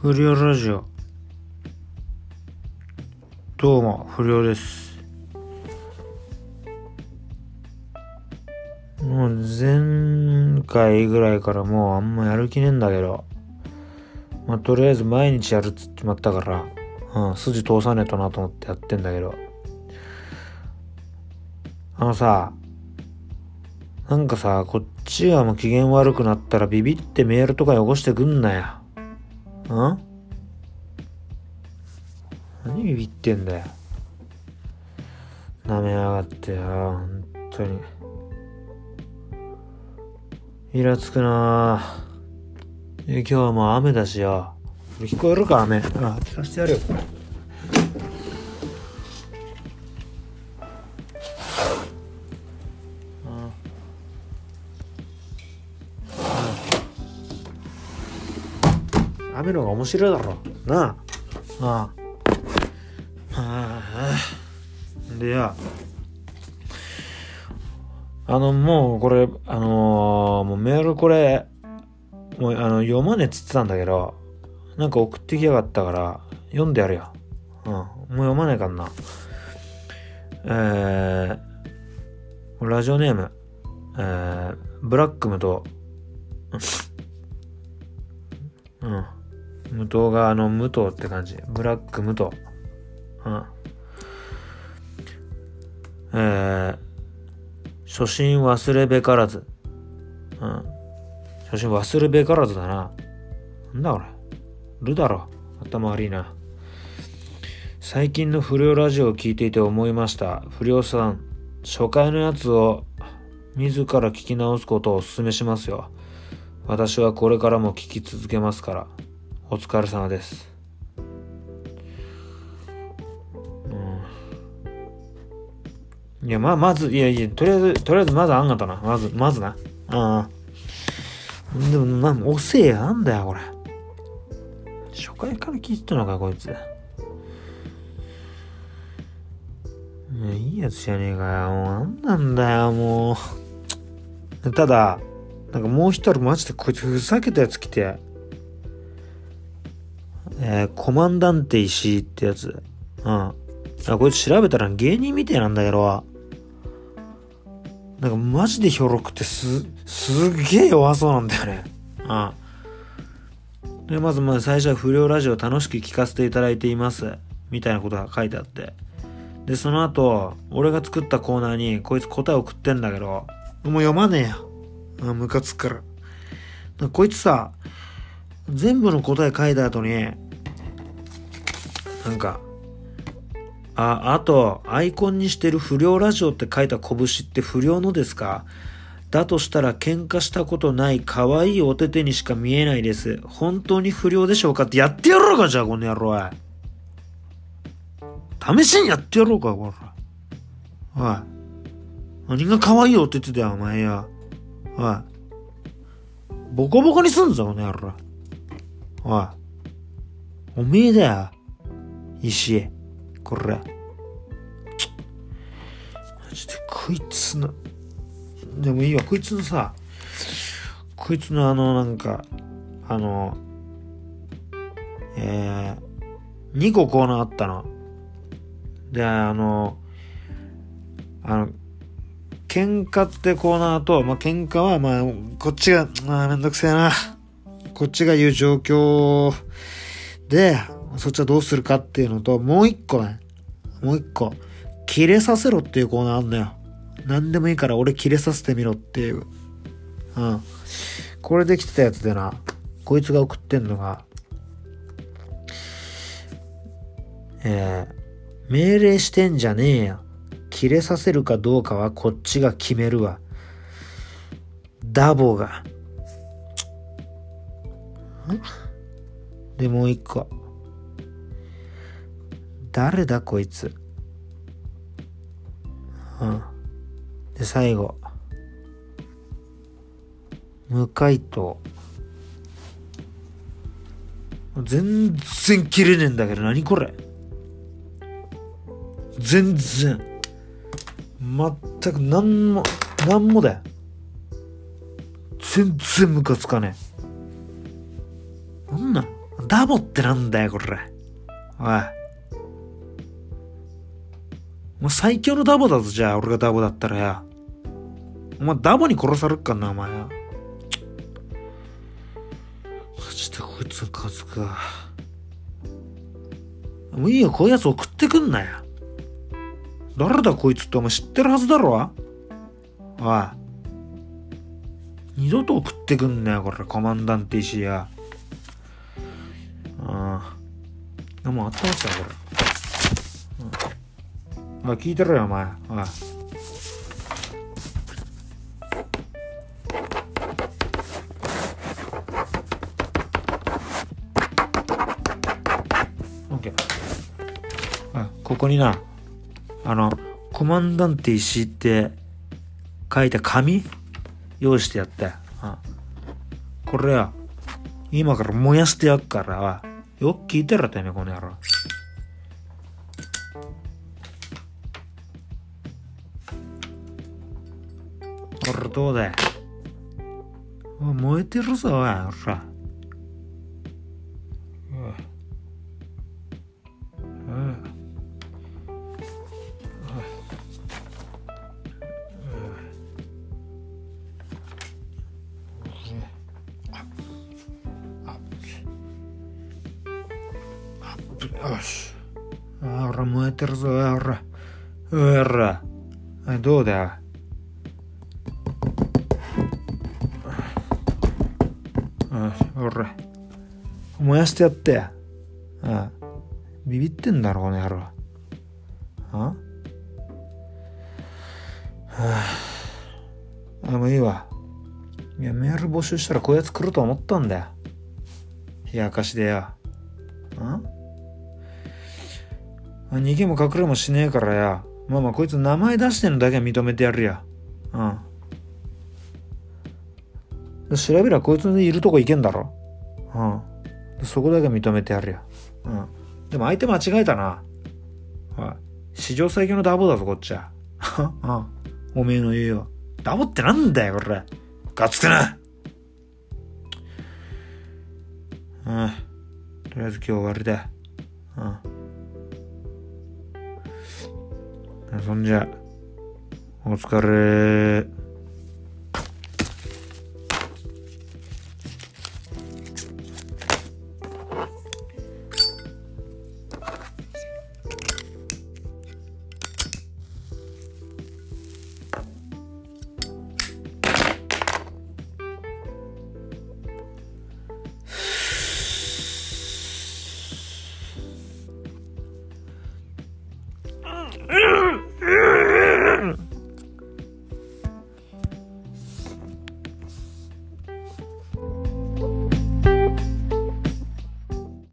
不良ラジオ。どうも、不良です。もう前回ぐらいからもうあんまやる気ねえんだけど。まあ、とりあえず毎日やるっつってまったから、うん、筋通さねえとなと思ってやってんだけど。あのさ、なんかさ、こっちがもう機嫌悪くなったらビビってメールとか汚してくんなよ。ん？何ビビってんだよ。舐めやがってよ、本当に。イラつくなぁ。え今日はもう雨だしよ。聞こえるか雨。あ、聞かしてやるよ。雨の方が面白いだろ。なあ。ああ。ああ。でや。あの、もうこれ、あのーもうメールこれ、もうあの、読まねえっつってたんだけど、なんか送ってきやがったから、読んでやるよ。うん。もう読まねえかんな。えー、ラジオネーム、えー、ブラックムと、うん。無糖があの無糖って感じ。ブラック無糖。うん。えー、初心忘れべからず。うん。初心忘れべからずだな。なんだこれ。るだろ。頭悪いな。最近の不良ラジオを聞いていて思いました。不良さん、初回のやつを自ら聞き直すことをお勧めしますよ。私はこれからも聞き続けますから。お疲れ様です。うん。いや、ま、まず、いやいや、とりあえず、とりあえずまずあんがとな。まず、まずな。ああ。でも、な、遅えや、なんだよ、これ。初回から聞いてたのか、こいつ。いいいやつじゃねえかよ。もう、なんなんだよ、もう。ただ、なんかもう一人マジでこいつふざけたやつ来て、えーコマンダンテ石井ってやつ。うん。あこいつ調べたら芸人みたいなんだけど、なんかマジでひょろくてす、すげえ弱そうなんだよね。うん。で、まずまあ最初は不良ラジオ楽しく聞かせていただいています。みたいなことが書いてあって。で、その後、俺が作ったコーナーにこいつ答え送ってんだけど、もう読まねえよ。あ、ムカつくから。なんかこいつさ、全部の答え書いた後に、なんか、あ、あと、アイコンにしてる不良ラジオって書いた拳って不良のですか？だとしたら喧嘩したことない可愛いお手手にしか見えないです。本当に不良でしょうか？ってやってやろうかじゃあこの野郎。試しにやってやろうかこら。おい。何が可愛いお手手だよお前よ。おい。ボコボコにすんぞこの野郎。おい。おめえだよ。石。これ。マジでこいつの、でもいいわ、こいつのさ、こいつのあのなんか、あの、えー、2個コーナーあったの。で、あの、あの、喧嘩ってコーナーと、まあ、喧嘩は、まあ、こっちが、まあ、めんどくせえな。こっちが言う状況で、そっちはどうするかっていうのと、もう一個ね。もう一個。切れさせろっていうコーナーあんだよ。何でもいいから俺切れさせてみろっていう。うん。これできてたやつでな、こいつが送ってんのが、えー、命令してんじゃねえよ。切れさせるかどうかはこっちが決めるわ。ダボが。で、もう一個。誰だこいつ。うん。で、最後。無回答。全然切れねえんだけど、何これ全然。全く何も、何もだよ。全然ムカつかねえ。なんなダボってなんだよ、これ。おい。もう最強のダボだぞ、じゃあ、俺がダボだったらや。お前ダボに殺されっかんな、お前や。マジでこいつの数か。もういいよ、こういうやつ送ってくんなよ。誰だこいつってお前知ってるはずだろ？おい。二度と送ってくんなよ、これ、コマンダンテ石や。ああ。もうあったまったこれ。うん、あ、聞いてろよ、お前。おい。ここにな、あの、コマンダンテ石って書いた紙用意してやったよ。これや、今から燃やしてやっからよく聞いてろてめえ、この野郎。これどうだよ。燃えてるぞ、おい、ほら。よし。ほら、燃えてるぞ、ほら。ほら。どうだよ。ほら。燃やしてやって。ああビビってんだろ、この野郎。あはあ、もういいわ。いや、メール募集したらこういうやつ来ると思ったんだよ。冷やかしでよ。ん逃げも隠れもしねえからや。まあまあこいつ名前出してんのだけは認めてやるや。うん。調べりゃこいついるとこ行けんだろ。うん。そこだけ認めてやるや。うん。でも相手間違えたな。はい。史上最強のダボだぞ、こっちは。うん。おめえの言うよ。ダボってなんだよ、これ。ガツくなうん。とりあえず今日終わりだ。うん。そんじゃ、お疲れ。